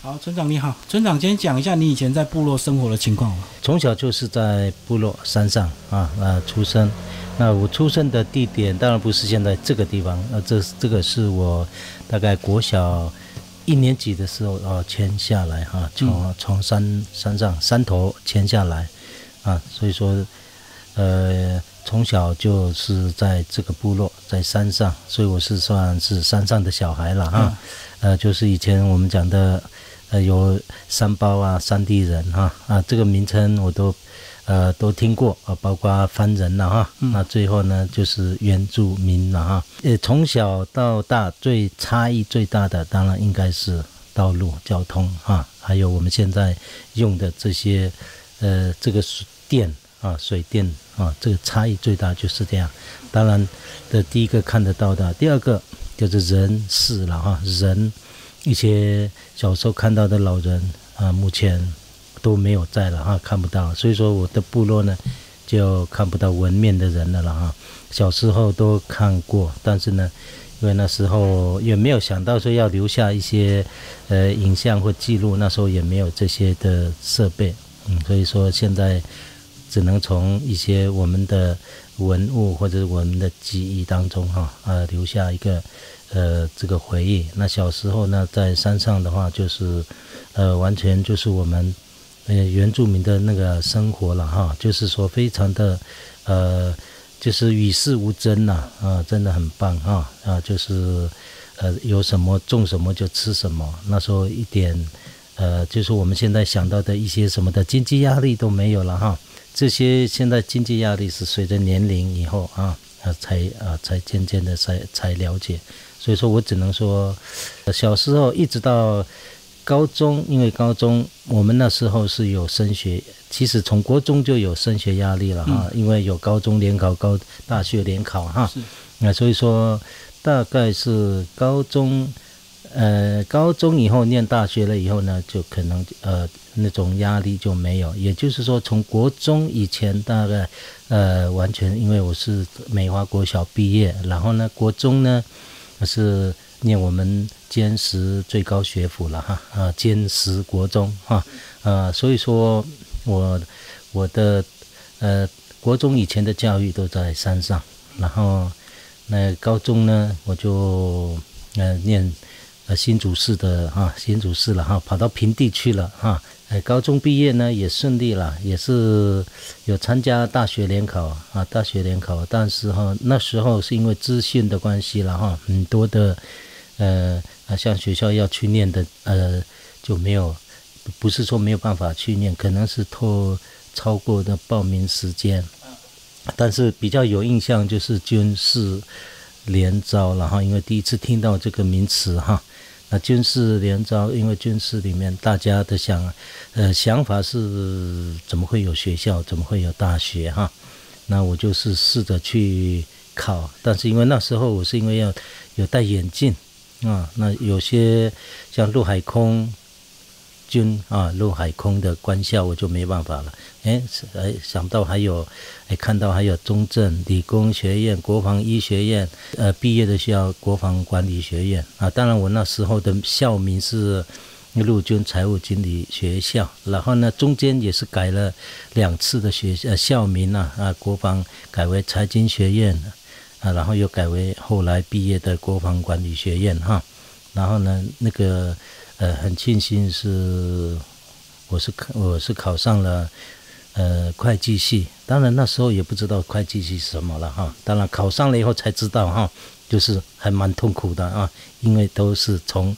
好，村长你好，村长今天讲一下你以前在部落生活的情况。从小就是在部落山上啊啊出生，那我出生的地点当然不是现在这个地方，那这这个是我大概国小一年级的时候啊迁下来哈，从从山山上山头迁下来啊，所以说呃从小就是在这个部落在山上，所以我是算是山上的小孩了哈，呃就是以前我们讲的。呃，有山包啊，山地人哈啊，这个名称我都呃都听过啊，包括番人了哈。那最后呢，就是原住民了哈。呃，从小到大最差异最大的，当然应该是道路交通哈，还有我们现在用的这些呃这个水电啊，水电啊，这个差异最大就是这样。当然的第一个看得到的，第二个就是人事了哈，人。一些小时候看到的老人啊，目前都没有在了哈，看不到。所以说我的部落呢，就看不到纹面的人了了哈。小时候都看过，但是呢，因为那时候也没有想到说要留下一些呃影像或记录，那时候也没有这些的设备，嗯，所以说现在只能从一些我们的文物或者我们的记忆当中哈，呃，留下一个。呃，这个回忆，那小时候呢，在山上的话，就是，呃，完全就是我们，呃，原住民的那个生活了哈，就是说非常的，呃，就是与世无争呐，啊，真的很棒哈，啊，就是，呃，有什么种什么就吃什么，那时候一点，呃，就是我们现在想到的一些什么的经济压力都没有了哈，这些现在经济压力是随着年龄以后啊，啊，才啊，才渐渐的才才了解。所以说我只能说，小时候一直到高中，因为高中我们那时候是有升学，其实从国中就有升学压力了哈，因为有高中联考、高大学联考哈。那所以说，大概是高中，呃，高中以后念大学了以后呢，就可能呃那种压力就没有。也就是说，从国中以前大概呃完全，因为我是美华国小毕业，然后呢，国中呢。是念我们坚实最高学府了哈啊，坚实国中哈啊，所以说我我的呃国中以前的教育都在山上，然后那高中呢我就呃念呃新竹市的哈新竹市了哈，跑到平地去了哈。哎，高中毕业呢也顺利了，也是有参加大学联考啊，大学联考。但是哈，那时候是因为资讯的关系了哈，很多的呃啊，像学校要去念的呃就没有，不是说没有办法去念，可能是拖超过的报名时间。但是比较有印象就是军事联招了哈，因为第一次听到这个名词哈。那军事联招，因为军事里面大家的想，呃，想法是怎么会有学校，怎么会有大学哈？那我就是试着去考，但是因为那时候我是因为要有戴眼镜啊，那有些像陆海空。军啊，陆海空的官校我就没办法了。哎，哎，想到还有，哎，看到还有中正理工学院、国防医学院，呃，毕业的需要国防管理学院啊。当然，我那时候的校名是陆军财务经理学校。然后呢，中间也是改了两次的学呃校名啊啊，国防改为财经学院啊，然后又改为后来毕业的国防管理学院哈。然后呢，那个。呃，很庆幸是，我是考我是考上了，呃，会计系。当然那时候也不知道会计系什么了哈。当然考上了以后才知道哈，就是还蛮痛苦的啊，因为都是从，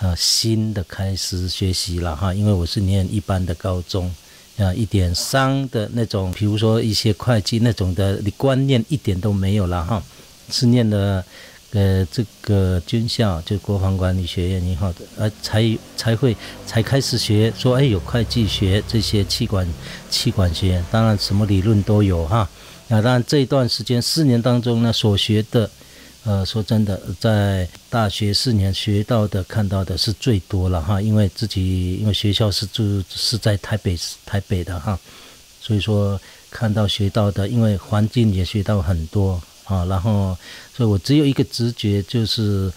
呃，新的开始学习了哈。因为我是念一般的高中，啊，一点商的那种，比如说一些会计那种的，你观念一点都没有了哈，是念的。呃，这个军校就国防管理学院以后的，呃，才才会才开始学，说哎有会计学这些气管气管学，当然什么理论都有哈。那当然这一段时间四年当中呢，所学的，呃，说真的，在大学四年学到的看到的是最多了哈，因为自己因为学校是住是在台北台北的哈，所以说看到学到的，因为环境也学到很多。啊，然后，所以我只有一个直觉，就是，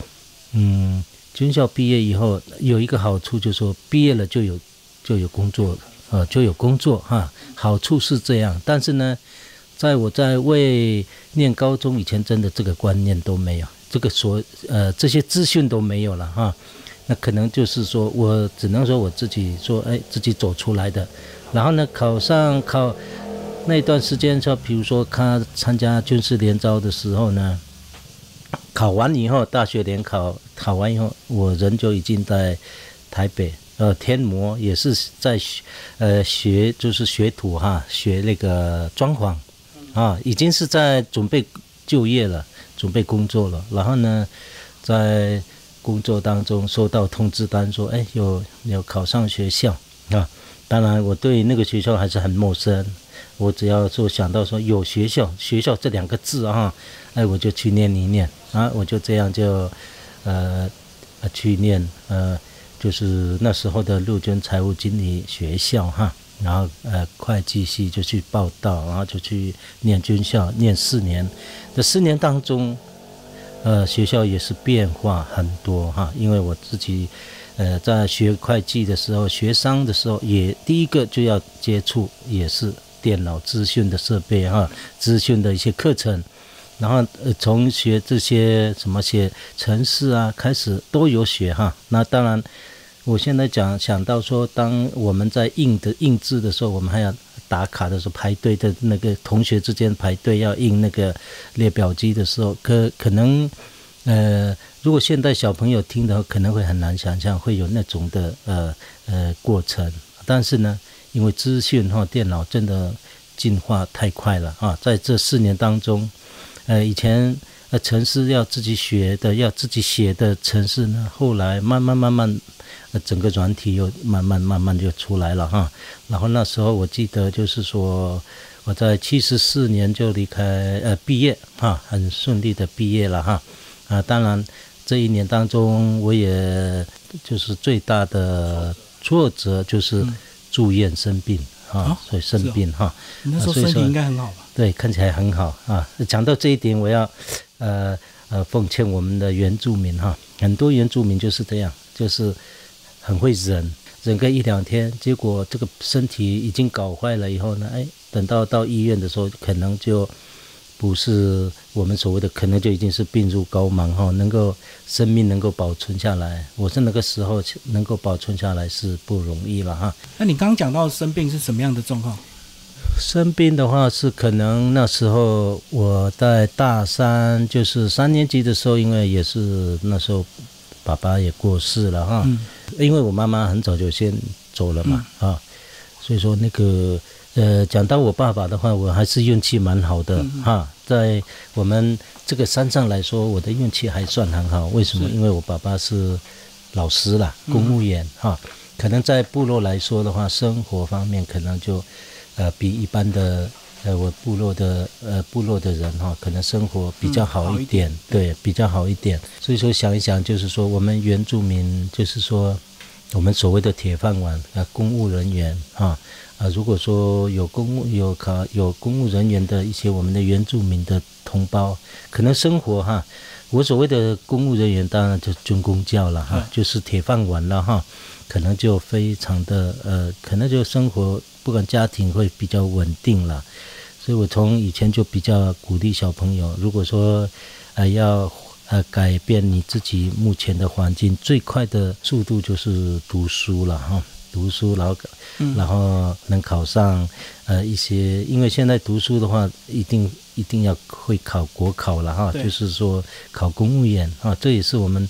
嗯，军校毕业以后有一个好处，就是说毕业了就有就有工作，呃，就有工作哈。好处是这样，但是呢，在我在未念高中以前，真的这个观念都没有，这个所呃这些资讯都没有了哈。那可能就是说我只能说我自己说，哎，自己走出来的。然后呢，考上考那段时间，就比如说他参加军事联招的时候呢。考完以后，大学联考考完以后，我人就已经在台北，呃，天魔也是在学，呃，学就是学徒哈，学那个装潢，啊，已经是在准备就业了，准备工作了。然后呢，在工作当中收到通知单说，哎，有有考上学校啊。当然，我对那个学校还是很陌生。我只要说想到说有学校，学校这两个字啊，哎，我就去念一念啊，我就这样就，呃，去念呃，就是那时候的陆军财务经理学校哈，然后呃会计系就去报道，然后就去念军校，念四年。这四年当中，呃，学校也是变化很多哈，因为我自己呃在学会计的时候，学商的时候，也第一个就要接触也是。电脑资讯的设备哈，资讯的一些课程，然后呃从学这些什么些程式啊开始都有学哈。那当然，我现在讲想到说，当我们在印的印制的时候，我们还要打卡的时候排队的那个同学之间排队要印那个列表机的时候，可可能呃，如果现在小朋友听的话，可能会很难想象会有那种的呃呃过程，但是呢。因为资讯哈，电脑真的进化太快了啊！在这四年当中，呃，以前呃，城市要自己学的，要自己写的城市呢，后来慢慢慢慢，呃，整个软体又慢慢慢慢就出来了哈。然后那时候我记得就是说，我在七十四年就离开呃毕业哈，很顺利的毕业了哈。啊，当然这一年当中，我也就是最大的挫折就是。住院生病啊，所以生病哈。那时候身体应该很好吧？对，看起来很好啊。讲到这一点，我要呃呃奉劝我们的原住民哈，很多原住民就是这样，就是很会忍，忍个一两天，结果这个身体已经搞坏了以后呢，哎，等到到医院的时候，可能就。不是我们所谓的，可能就已经是病入膏肓哈，能够生命能够保存下来，我是那个时候能够保存下来是不容易了哈。那你刚刚讲到生病是什么样的状况？生病的话是可能那时候我在大三，就是三年级的时候，因为也是那时候爸爸也过世了哈，因为我妈妈很早就先走了嘛啊，所以说那个。呃，讲到我爸爸的话，我还是运气蛮好的哈。在我们这个山上来说，我的运气还算很好。为什么？因为我爸爸是老师啦，公务员哈。可能在部落来说的话，生活方面可能就呃比一般的呃我部落的呃部落的人哈，可能生活比较好一点，对，比较好一点。所以说想一想，就是说我们原住民，就是说我们所谓的铁饭碗啊，公务人员哈。啊，如果说有公务有考有公务人员的一些我们的原住民的同胞，可能生活哈，我所谓的公务人员当然就军公教了哈，就是铁饭碗了哈，可能就非常的呃，可能就生活不管家庭会比较稳定了，所以我从以前就比较鼓励小朋友，如果说呃要呃改变你自己目前的环境，最快的速度就是读书了哈。读书，然后，然后能考上呃一些，因为现在读书的话，一定一定要会考国考了哈，就是说考公务员啊，这也是我们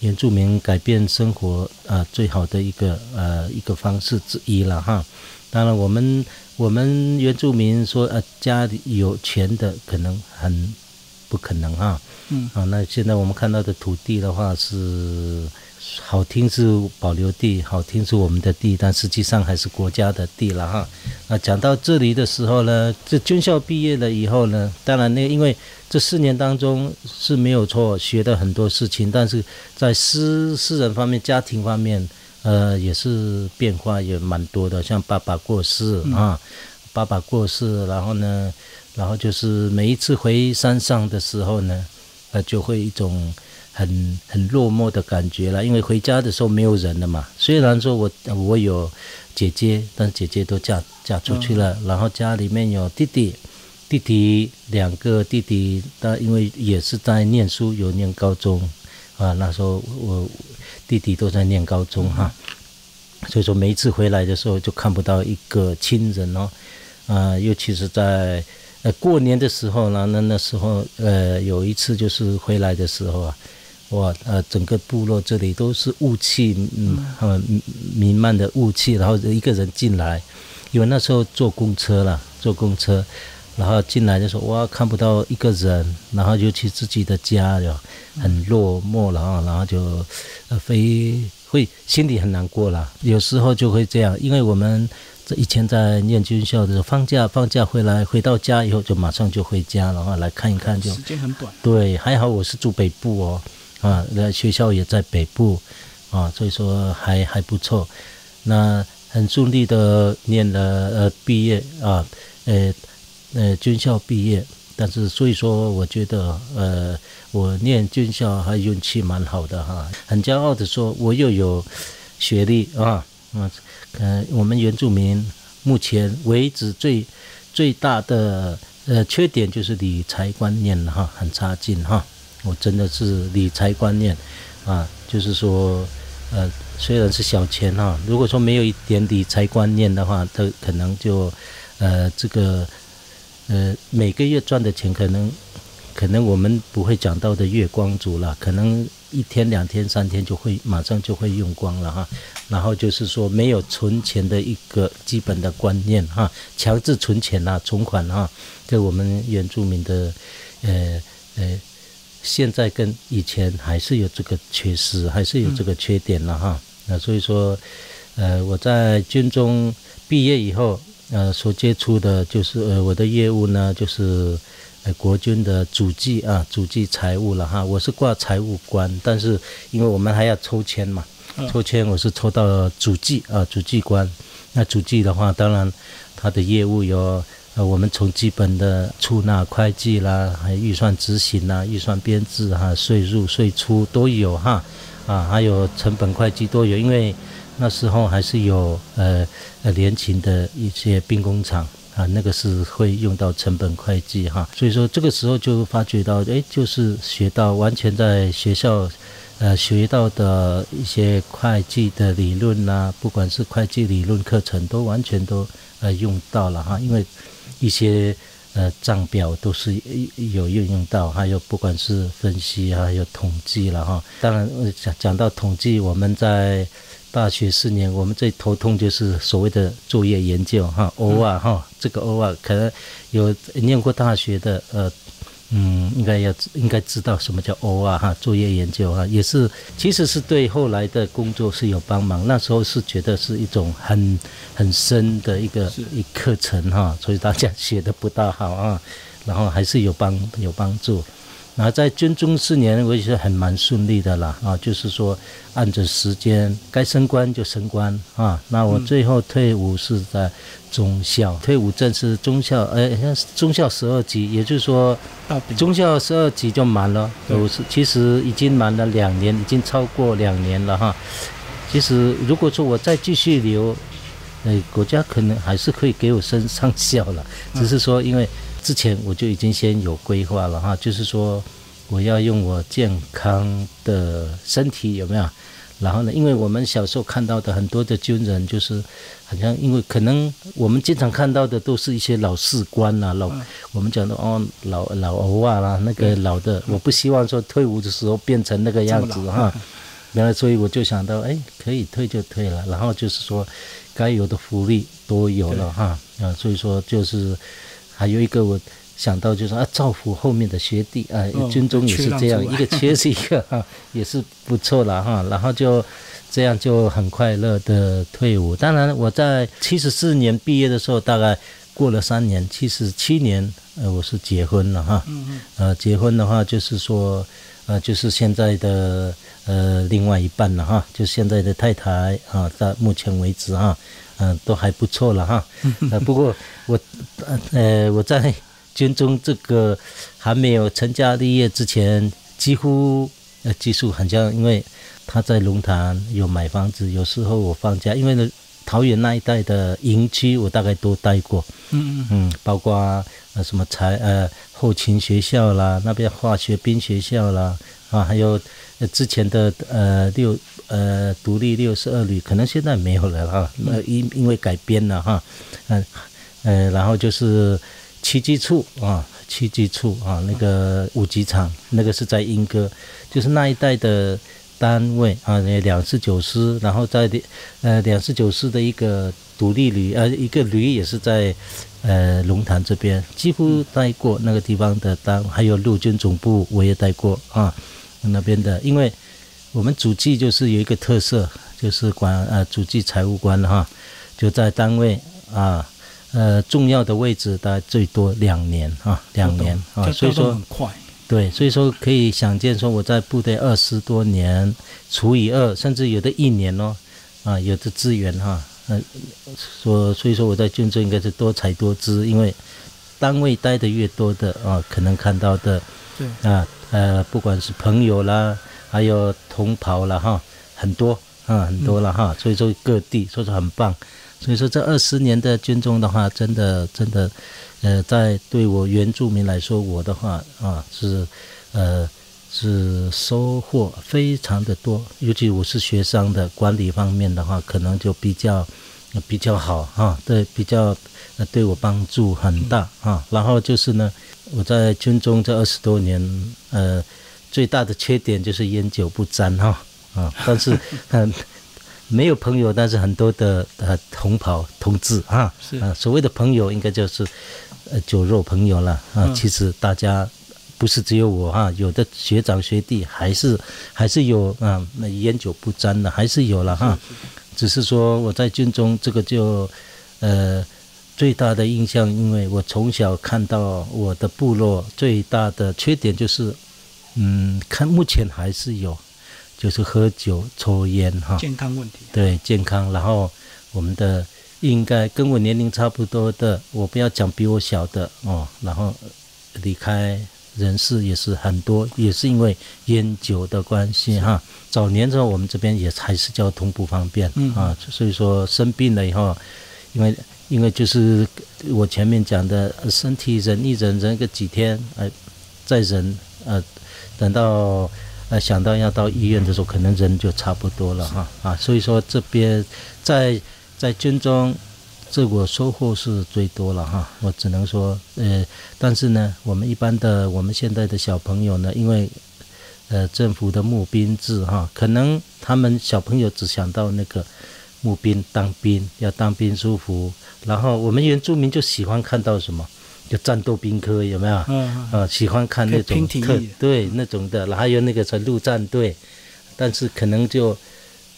原住民改变生活啊最好的一个呃一个方式之一了哈。当然，我们我们原住民说呃家里有钱的可能很不可能哈，嗯啊，那现在我们看到的土地的话是。好听是保留地，好听是我们的地，但实际上还是国家的地了哈。那讲到这里的时候呢，这军校毕业了以后呢，当然那因为这四年当中是没有错，学的很多事情，但是在私私人方面、家庭方面，呃，也是变化也蛮多的。像爸爸过世啊，爸爸过世，然后呢，然后就是每一次回山上的时候呢，呃，就会一种。很很落寞的感觉了，因为回家的时候没有人了嘛。虽然说我我有姐姐，但姐姐都嫁嫁出去了，然后家里面有弟弟，弟弟两个弟弟，但因为也是在念书，有念高中啊。那时候我弟弟都在念高中哈，所以说每一次回来的时候就看不到一个亲人哦，啊，尤其是在呃过年的时候呢，那那时候呃有一次就是回来的时候啊。哇，呃，整个部落这里都是雾气，嗯，呃，弥漫的雾气，然后一个人进来，因为那时候坐公车了，坐公车，然后进来的时候，哇，看不到一个人，然后尤其自己的家哟，很落寞了啊，然后就，呃，非会心里很难过了，有时候就会这样，因为我们这以前在念军校的时候，放假放假回来，回到家以后就马上就回家，然后来看一看，就时间很短，对，还好我是住北部哦。啊，那学校也在北部，啊，所以说还还不错。那很顺利的念了呃毕业啊，呃呃军校毕业。但是所以说，我觉得呃我念军校还运气蛮好的哈，很骄傲的说，我又有学历啊，嗯呃我们原住民目前为止最最大的呃缺点就是理财观念哈，很差劲哈。我真的是理财观念，啊，就是说，呃，虽然是小钱哈，如果说没有一点理财观念的话，它可能就，呃，这个，呃，每个月赚的钱可能，可能我们不会讲到的月光族了，可能一天、两天、三天就会马上就会用光了哈。然后就是说，没有存钱的一个基本的观念哈，强制存钱啊，存款哈，这我们原住民的，呃，呃。现在跟以前还是有这个缺失，还是有这个缺点了哈。那所以说，呃，我在军中毕业以后，呃，所接触的就是呃我的业务呢，就是呃国军的主计啊，主计财务了哈。我是挂财务官，但是因为我们还要抽签嘛，抽签我是抽到主计啊，主计官。那主计的话，当然他的业务有。呃，我们从基本的出纳、会计啦，还有预算执行啦、预算编制哈、税入、税出都有哈，啊，还有成本会计都有，因为那时候还是有呃呃联勤的一些兵工厂啊，那个是会用到成本会计哈，所以说这个时候就发觉到，哎，就是学到完全在学校呃学到的一些会计的理论呐，不管是会计理论课程，都完全都呃用到了哈，因为。一些呃账表都是有运用到，还有不管是分析还有统计了哈。当然讲讲到统计，我们在大学四年，我们最头痛就是所谓的作业研究哈偶尔哈，这个偶尔，可能有念过大学的呃。嗯，应该要应该知道什么叫 O 啊哈，作业研究啊，也是其实是对后来的工作是有帮忙。那时候是觉得是一种很很深的一个一课程哈，所以大家写的不大好啊，然后还是有帮有帮助。然后在军中四年，我也是很蛮顺利的啦啊，就是说按着时间该升官就升官啊。那我最后退伍是在中校，退伍证是中校，呃，中校十二级，也就是说中校十二级就满了。都是其实已经满了两年，已经超过两年了哈。其实如果说我再继续留，呃，国家可能还是可以给我升上校了，只是说因为。之前我就已经先有规划了哈，就是说我要用我健康的身体有没有？然后呢，因为我们小时候看到的很多的军人，就是好像因为可能我们经常看到的都是一些老士官呐，老我们讲的哦老老欧啊啦，那个老的，我不希望说退伍的时候变成那个样子哈。原来所以我就想到，哎，可以退就退了，然后就是说该有的福利都有了哈啊，所以说就是。还有一个我想到就是啊，造福后面的学弟啊，军中也是这样，一个缺是一个 哈，也是不错了哈。然后就这样就很快乐的退伍。当然我在七十四年毕业的时候，大概过了三年，七十七年呃我是结婚了哈。嗯嗯。呃，结婚的话就是说呃就是现在的呃另外一半了哈，就现在的太太啊，到目前为止哈。嗯，都还不错了哈。呃，不过我，呃，我在军中这个还没有成家立业之前，几乎呃技术很像，因为他在龙潭有买房子，有时候我放假，因为呢桃园那一带的营区我大概都待过，嗯嗯嗯，包括呃什么才呃后勤学校啦，那边化学兵学校啦，啊，还有呃之前的呃六呃独立六十二旅，可能现在没有了哈，那因因为改编了哈，嗯呃然后就是七机处啊，七机处啊，那个五机场那个是在莺歌，就是那一带的。单位啊，那两四九师，然后在呃两四九师的一个独立旅，呃一个旅也是在呃龙潭这边，几乎待过那个地方的单，还有陆军总部我也待过啊，那边的，因为我们主计就是有一个特色，就是管呃主计财务官哈，就在单位啊呃重要的位置大概最多两年啊两年啊，所以说很快。对，所以说可以想见，说我在部队二十多年，除以二，甚至有的一年哦，啊，有的资源哈，嗯，说所以说我在军中应该是多才多姿，因为单位待的越多的啊，可能看到的，对，啊，呃，不管是朋友啦，还有同袍了哈，很多啊，很多了哈，所以说各地，所以说很棒，所以说这二十年的军中的话，真的真的。呃，在对我原住民来说，我的话啊是，呃是收获非常的多，尤其我是学生的，管理方面的话，可能就比较比较好哈，对，比较对我帮助很大啊。然后就是呢，我在军中这二十多年，呃，最大的缺点就是烟酒不沾哈啊，但是 嗯。没有朋友，但是很多的呃同袍同志啊，是啊，所谓的朋友应该就是呃酒肉朋友了啊。其实大家不是只有我哈，有的学长学弟还是还是有啊，那烟酒不沾的还是有了哈。只是说我在军中这个就呃最大的印象，因为我从小看到我的部落最大的缺点就是嗯，看目前还是有。就是喝酒、抽烟，哈，健康问题。对健康，然后我们的应该跟我年龄差不多的，我不要讲比我小的哦，然后离开人士也是很多，也是因为烟酒的关系哈。早年时候我们这边也还是交通不方便啊，所以说生病了以后，因为因为就是我前面讲的，身体忍一忍，忍个几天，呃，再忍，呃，等到。呃，想到要到医院的时候，可能人就差不多了哈啊，所以说这边在在军中，这我收获是最多了哈。我只能说，呃，但是呢，我们一般的我们现在的小朋友呢，因为呃政府的募兵制哈，可能他们小朋友只想到那个募兵当兵要当兵舒服，然后我们原住民就喜欢看到什么。就战斗兵科有没有？嗯呃，喜欢看那种特对那种的，然后还有那个什陆战队，但是可能就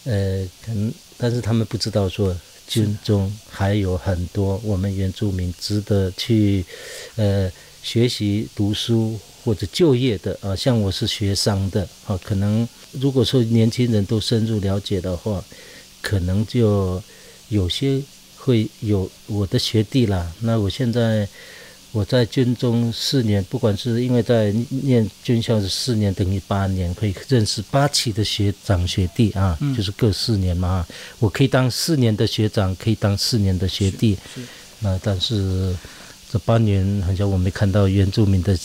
呃，可能但是他们不知道说军中还有很多我们原住民值得去呃学习读书或者就业的啊，像我是学商的啊，可能如果说年轻人都深入了解的话，可能就有些会有我的学弟啦。那我现在。我在军中四年，不管是因为在念军校是四年等于八年，可以认识八期的学长学弟啊，就是各四年嘛。我可以当四年的学长，可以当四年的学弟。那但是这八年好像我没看到原住民的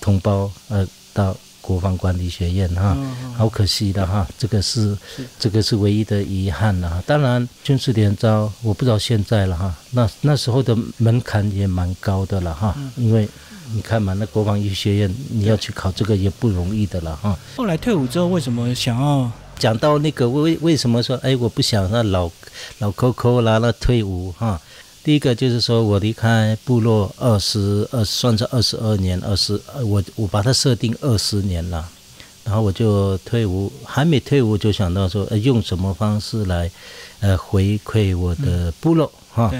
同胞呃到。国防管理学院哈，好可惜的哈，这个是这个是唯一的遗憾了哈。当然军事联招，我不知道现在了哈。那那时候的门槛也蛮高的了哈，因为你看嘛，那国防医学院你要去考这个也不容易的了哈。后来退伍之后，为什么想要讲到那个为为什么说哎我不想那老老 Coco 啦那退伍哈？第一个就是说，我离开部落二十二，算是二十二年，二十，我我把它设定二十年了，然后我就退伍，还没退伍就想到说，呃，用什么方式来，呃，回馈我的部落哈。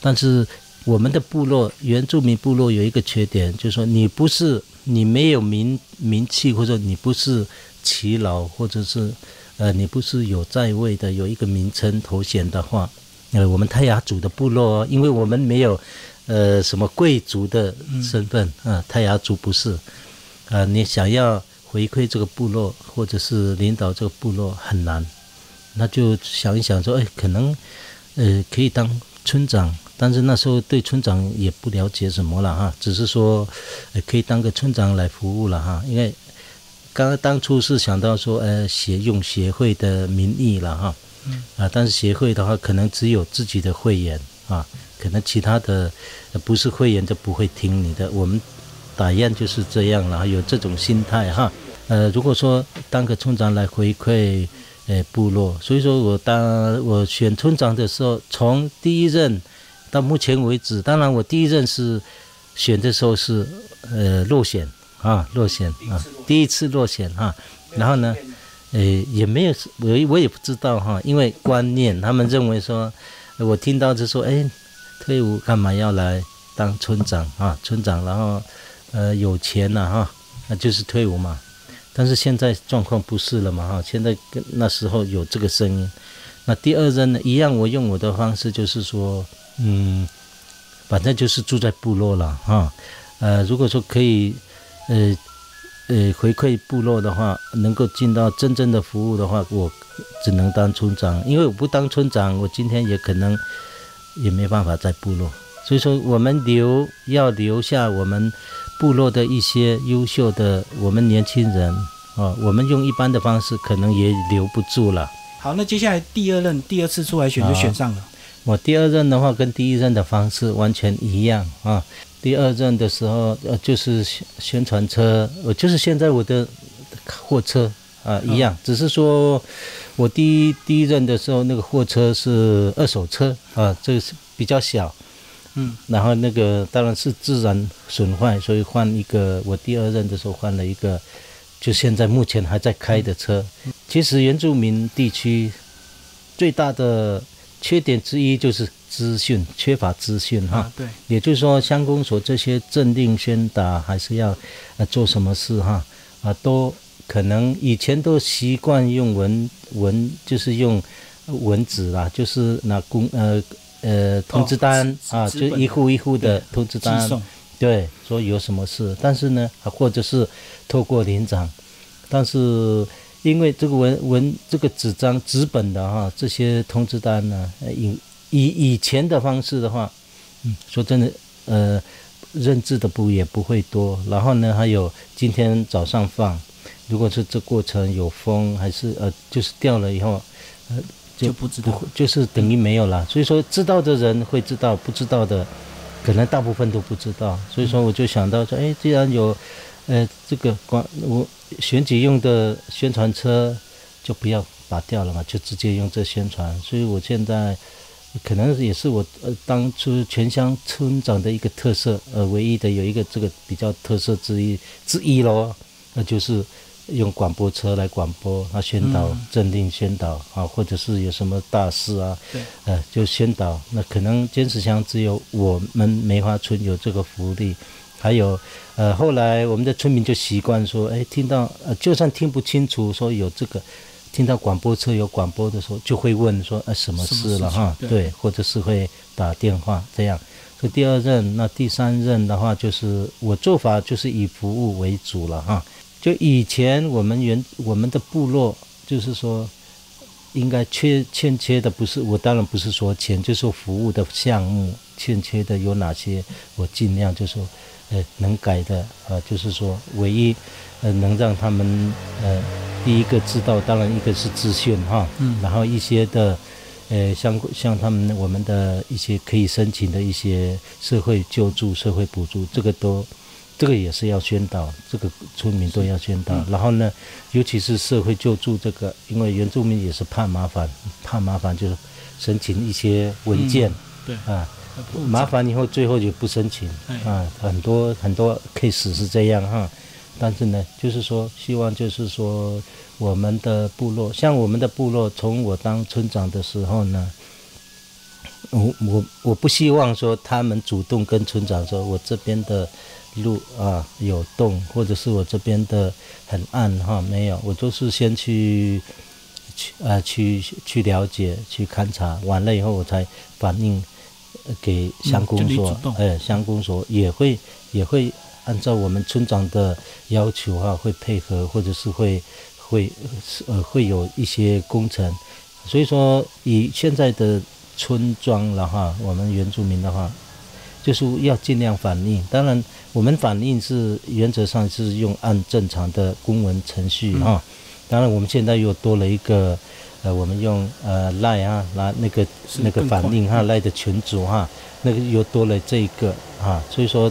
但是我们的部落原住民部落有一个缺点，就是说你不是你没有名名气，或者你不是耆老，或者是呃你不是有在位的有一个名称头衔的话。呃，我们泰雅族的部落，因为我们没有，呃，什么贵族的身份啊，泰雅族不是，啊，你想要回回馈这个部落，或者是领导这个部落很难，那就想一想说，哎，可能呃可以当村长，但是那时候对村长也不了解什么了哈，只是说可以当个村长来服务了哈，因为刚刚当初是想到说，呃，协用协会的名义了哈，啊，但是协会的话可能只有自己的会员啊，可能其他的不是会员就不会听你的，我们。打雁就是这样了，有这种心态哈。呃，如果说当个村长来回馈呃部落，所以说我当我选村长的时候，从第一任到目前为止，当然我第一任是选的时候是呃落选啊落选啊，第一次落选哈。然后呢，呃也没有我我也不知道哈，因为观念他们认为说，我听到就说哎退伍干嘛要来当村长啊村长，然后。呃，有钱了哈，那就是退伍嘛。但是现在状况不是了嘛哈。现在跟那时候有这个声音。那第二任呢，一样，我用我的方式，就是说，嗯，反正就是住在部落了哈。呃，如果说可以，呃呃回馈部落的话，能够尽到真正的服务的话，我只能当村长。因为我不当村长，我今天也可能也没办法在部落。所以说，我们留要留下我们。部落的一些优秀的我们年轻人啊，我们用一般的方式可能也留不住了。好，那接下来第二任第二次出来选就选上了。我第二任的话跟第一任的方式完全一样啊。第二任的时候呃就是宣传车，我就是现在我的货车啊一样，只是说我第一第一任的时候那个货车是二手车啊，这个是比较小。嗯，然后那个当然是自然损坏，所以换一个。我第二任的时候换了一个，就现在目前还在开的车。其实原住民地区最大的缺点之一就是资讯缺乏资讯哈。对。也就是说，乡公所这些镇定宣导还是要呃做什么事哈啊，都可能以前都习惯用文文，就是用文字啦，就是拿公呃。呃，通知单啊，就一户一户的通知单，对，说有什么事，但是呢，或者是透过连长，但是因为这个文文这个纸张纸本的哈，这些通知单呢，以以以前的方式的话，嗯，说真的，呃，认字的不也不会多，然后呢，还有今天早上放，如果是这过程有风，还是呃，就是掉了以后，呃。就不知道，就是等于没有了。所以说，知道的人会知道，不知道的，可能大部分都不知道。所以说，我就想到说，哎，既然有，呃，这个广我选举用的宣传车，就不要拔掉了嘛，就直接用这宣传。所以我现在可能也是我呃当初全乡村长的一个特色，呃，唯一的有一个这个比较特色之一之一咯，那就是。用广播车来广播，啊，宣导镇定宣导啊，或者是有什么大事啊，呃，就宣导。那可能坚持乡只有我们梅花村有这个福利，还有呃，后来我们的村民就习惯说，哎，听到呃，就算听不清楚说有这个，听到广播车有广播的时候，就会问说，呃，什么事了哈？对，或者是会打电话这样。所以第二任，那第三任的话，就是我做法就是以服务为主了哈。就以前我们原我们的部落，就是说，应该缺欠缺的不是我当然不是说钱，就是说服务的项目欠缺的有哪些，我尽量就说，呃，能改的啊，就是说唯一，呃，能让他们呃第一个知道，当然一个是资讯哈，嗯，然后一些的，呃，像像他们我们的一些可以申请的一些社会救助、社会补助，这个都。这个也是要宣导，这个村民都要宣导。然后呢，尤其是社会救助这个，因为原住民也是怕麻烦，怕麻烦就是申请一些文件，对啊，麻烦以后最后就不申请啊，很多很多 case 是这样哈。但是呢，就是说希望就是说我们的部落，像我们的部落，从我当村长的时候呢，我我我不希望说他们主动跟村长说，我这边的。路啊有洞，或者是我这边的很暗哈，没有，我都是先去去啊去去了解、去勘察，完了以后我才反映给乡公所，哎，乡公所也会也会按照我们村长的要求哈，会配合或者是会会呃会有一些工程。所以说，以现在的村庄了哈，我们原住民的话，就是要尽量反映。当然，我们反映是原则上是用按正常的公文程序哈。当然，我们现在又多了一个，呃，我们用呃赖啊，那那个那个反应哈，赖的群组哈，那个又多了这一个啊。所以说，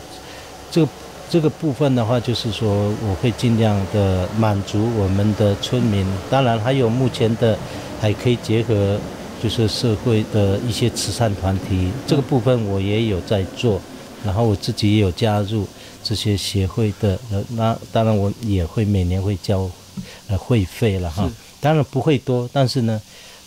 这个这个部分的话，就是说我会尽量的满足我们的村民。当然，还有目前的。还可以结合，就是社会的一些慈善团体，这个部分我也有在做，然后我自己也有加入这些协会的，呃，那当然我也会每年会交，呃，会费了哈，当然不会多，但是呢，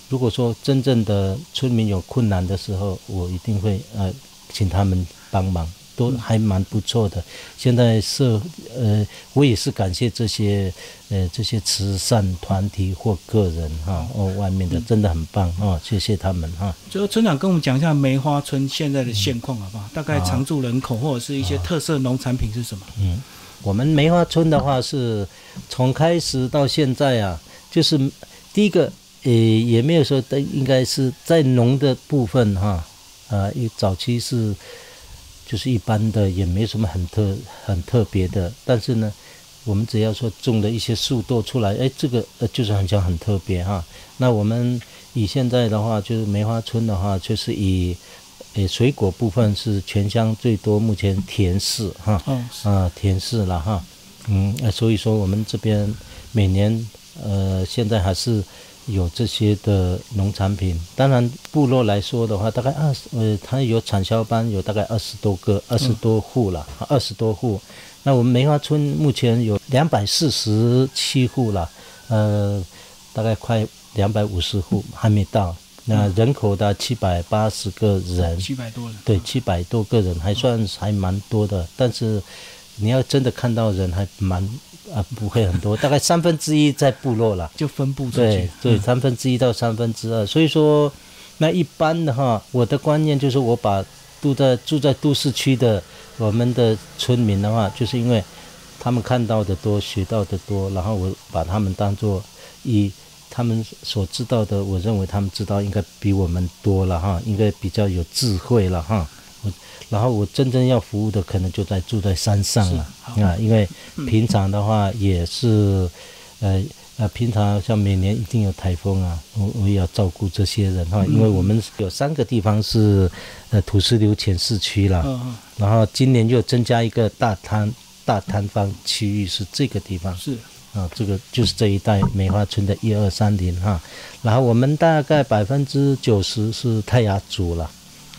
如果说真正的村民有困难的时候，我一定会呃请他们帮忙。都还蛮不错的。现在社呃，我也是感谢这些呃这些慈善团体或个人哈哦，外面的真的很棒哦，谢谢他们哈。最后村长跟我们讲一下梅花村现在的现况好不好？大概常住人口或者是一些特色农产品是什么？嗯，我们梅花村的话是从开始到现在啊，就是第一个呃也没有说的，应该是在农的部分哈啊，一早期是。就是一般的，也没什么很特很特别的。但是呢，我们只要说种的一些树多出来，哎，这个呃就是很像很特别哈。那我们以现在的话，就是梅花村的话，就是以呃水果部分是全乡最多，目前甜柿哈，啊甜柿了哈，嗯，所以说我们这边每年呃现在还是。有这些的农产品，当然部落来说的话，大概二十呃，它有产销班，有大概二十多个，二十多户了，二十多户。那我们梅花村目前有两百四十七户了，呃，大概快两百五十户还没到。那人口的七百八十个人，七百多人，对，七百多个人还算还蛮多的，但是你要真的看到人还蛮。啊，不会很多，大概三分之一在部落了，就分布出去。对对，三分之一到三分之二。所以说，那一般的哈，我的观念就是，我把住在住在都市区的我们的村民的话，就是因为他们看到的多，学到的多，然后我把他们当做以他们所知道的，我认为他们知道应该比我们多了哈，应该比较有智慧了哈。然后我真正要服务的可能就在住在山上了啊，因为平常的话也是，呃呃，平常像每年一定有台风啊，我我也要照顾这些人哈，因为我们有三个地方是呃土石流前市区了，然后今年又增加一个大滩大滩方区域是这个地方是。啊，这个就是这一带梅花村的一二三零哈，然后我们大概百分之九十是泰雅族了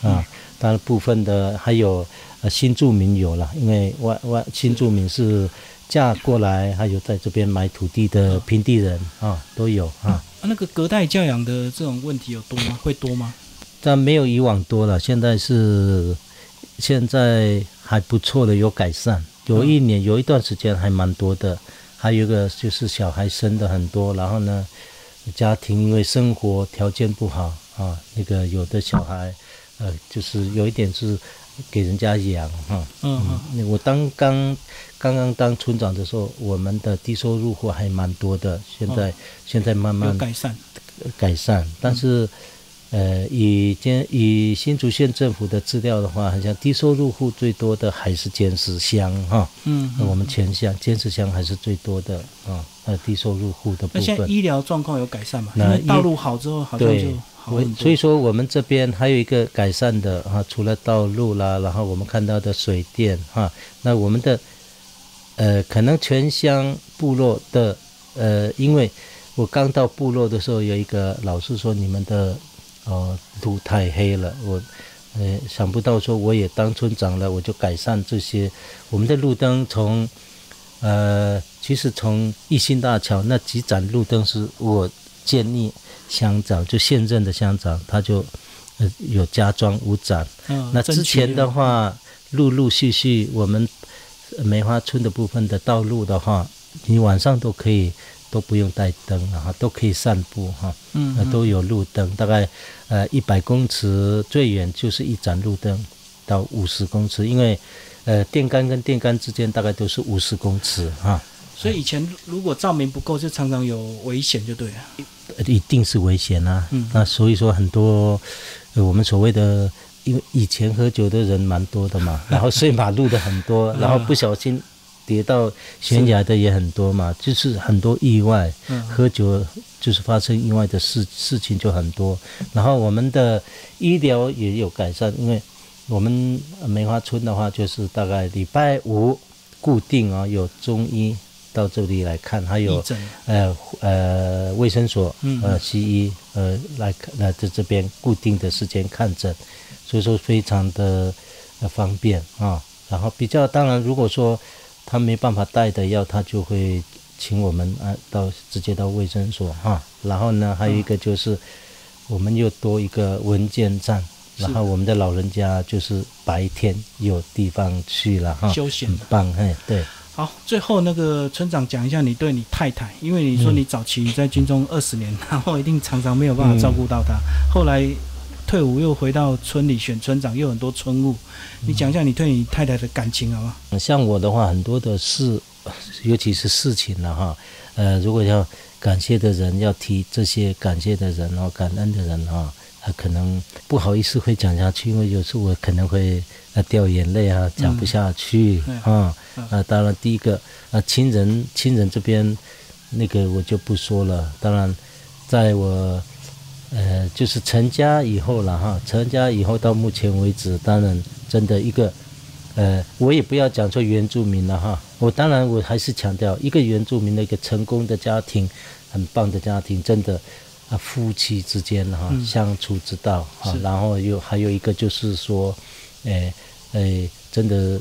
啊。当然，部分的还有呃新住民有了，因为外外新住民是嫁过来，还有在这边买土地的平地人啊都有啊。那个隔代教养的这种问题有多吗？会多吗？但没有以往多了，现在是现在还不错的，有改善。有一年有一段时间还蛮多的，还有一个就是小孩生的很多，然后呢，家庭因为生活条件不好啊，那个有的小孩。呃，就是有一点是给人家养哈，嗯嗯，我当刚刚刚当村长的时候，我们的低收入户还蛮多的，现在现在慢慢改善改善，但是呃，以监以新竹县政府的资料的话，好像低收入户最多的还是监视乡哈，嗯，我们前乡监视乡还是最多的啊，呃，低收入户的部分。那现在医疗状况有改善吗？那道路好之后，好像就。我所以说，我们这边还有一个改善的啊，除了道路啦，然后我们看到的水电哈，那我们的呃，可能全乡部落的呃，因为我刚到部落的时候，有一个老师说你们的哦路太黑了，我呃想不到说我也当村长了，我就改善这些，我们的路灯从呃，其实从一心大桥那几盏路灯是我建议。乡长就现任的乡长，他就呃有加装五盏。嗯，那之前的话，陆陆续续我们梅花村的部分的道路的话，你晚上都可以都不用带灯了哈，都可以散步哈。嗯，都有路灯，大概呃一百公尺最远就是一盏路灯到五十公尺，因为呃，电杆跟电杆之间大概都是五十公尺哈。所以以前如果照明不够，就常常有危险，就对了。一定是危险啊！嗯那所以说很多呃我们所谓的，因为以前喝酒的人蛮多的嘛，然后睡马路的很多，然后不小心跌到悬崖的也很多嘛，就是很多意外。嗯喝酒就是发生意外的事事情就很多，然后我们的医疗也有改善，因为我们梅花村的话，就是大概礼拜五固定啊、有中医到这里来看，还有诊呃呃卫生所嗯呃西医呃来看来在这边固定的时间看诊，所以说非常的呃方便啊。然后比较当然，如果说他没办法带的药，他就会请我们啊到直接到卫生所哈、然后呢，还有一个就是我们又多一个文件站。然后我们的老人家就是白天有地方去了哈，休闲很棒嘿，对。好，最后那个村长讲一下你对你太太，因为你说你早期在军中二十年，然后一定常常没有办法照顾到她，后来退伍又回到村里选村长，又很多村务，你讲一下你对你太太的感情好吗？像我的话，很多的事，尤其是事情了哈，呃，如果要感谢的人，要提这些感谢的人哦，感恩的人哈，呃，可能不好意思会讲下去，因为有时候我可能会呃掉眼泪啊，讲不下去嗯啊。嗯啊，当然第一个啊，亲人亲人这边那个我就不说了。当然，在我呃就是成家以后了哈，成家以后到目前为止，当然真的一个。呃，我也不要讲说原住民了哈，我当然我还是强调一个原住民的一个成功的家庭，很棒的家庭，真的啊，夫妻之间哈、嗯相处之道啊，然后又还有一个就是说，呃呃，真的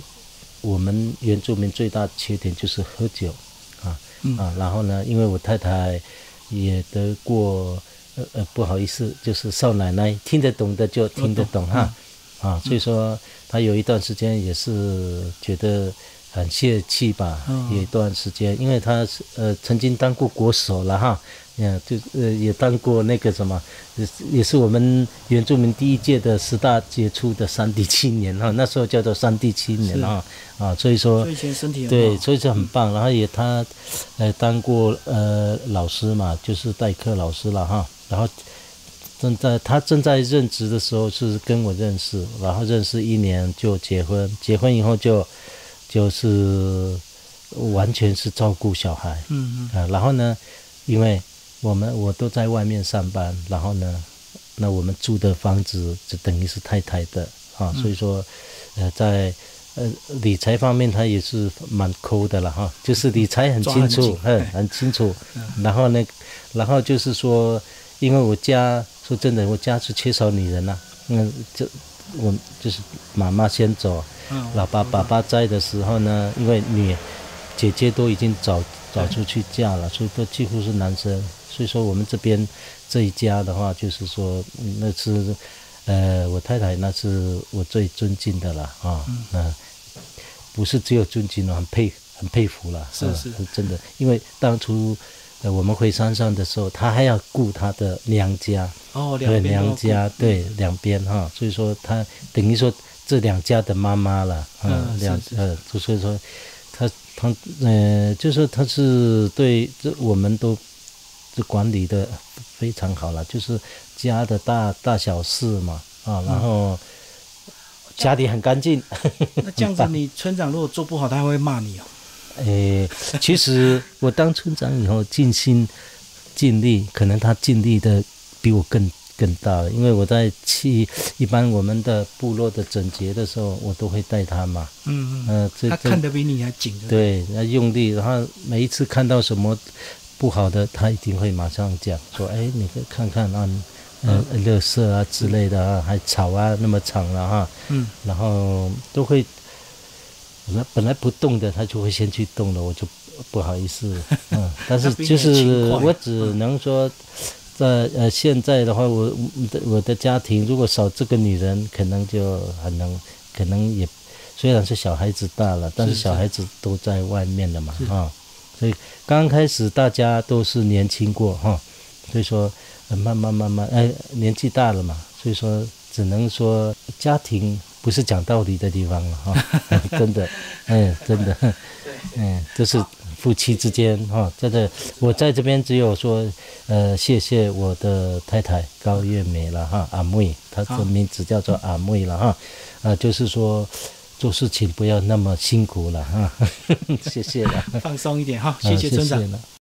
我们原住民最大的缺点就是喝酒啊嗯啊，然后呢，因为我太太也得过呃呃不好意思，就是少奶奶听得懂的就听得懂哈。啊，所以说他有一段时间也是觉得很泄气吧，嗯有一段时间，因为他是呃曾经当过国手了哈，嗯，就呃也当过那个什么，也是也是我们原住民第一届的十大杰出的山地青年哈，那时候叫做山地青年是啊啊，所以说所以以前身体对，所以说很棒。然后也他，呃，当过呃老师嘛，就是代课老师了哈。然后正在他正在任职的时候是跟我认识，然后认识一年就结婚，结婚以后就就是完全是照顾小孩。嗯嗯啊，然后呢，因为我们我都在外面上班，然后呢，那我们住的房子就等于是太太的啊，所以说，呃，在呃理财方面他也是蛮抠的了哈，就是理财很清楚很，很很清楚。然后呢，然后就是说，因为我家说真的，我家是缺少女人呐、嗯，就我就是妈妈先走，嗯。老爸爸爸在的时候呢，因为女姐姐都已经早早出去嫁了，所以都几乎是男生。所以说我们这边这一家的话，就是说嗯那是呃我太太那是我最尊敬的了啊，那、不是只有尊敬了，很佩很佩服了，啊是。是真的，因为当初。呃，我们回山上的时候，她还要顾她的娘家，哦，对娘家，对两边哈，所以说她等于说这两家的妈妈了，嗯两是是呃，就所以说她她呃，就说她是对这我们都这管理的非常好了，就是家的大大小事嘛啊，然后家里很干净，那这样子，你 村长如果做不好，他还会骂你哦。诶，其实我当村长以后尽心尽力，可能他尽力的比我更更大了，因为我在去一般我们的部落的整洁的时候，我都会带他嘛，嗯嗯，呃，这他看得比你还紧。对，要用力，然后每一次看到什么不好的，他一定会马上讲说，哎，你看看啊，呃，垃圾啊之类的啊，还草啊那么长了哈，嗯，然后都会，本来本来不动的，他就会先去动了，我就不好意思，嗯，但是就是我只能说，在呃现在的话，我我的我的家庭如果少这个女人，可能就很能，可能也虽然是小孩子大了，但是是小孩子都在外面了嘛，啊，所以刚开始大家都是年轻过哈，所以说呃慢慢慢慢，哎，年纪大了嘛，所以说只能说家庭不是讲道理的地方了哈，真的，嗯，真的，嗯，这是夫妻之间哈，在这我在这边只有说，呃，谢谢我的太太高月梅了哈，阿妹，她的名字叫做阿妹了哈，啊，就是说做事情不要那么辛苦了哈，谢谢了，放松一点哈，谢谢村长。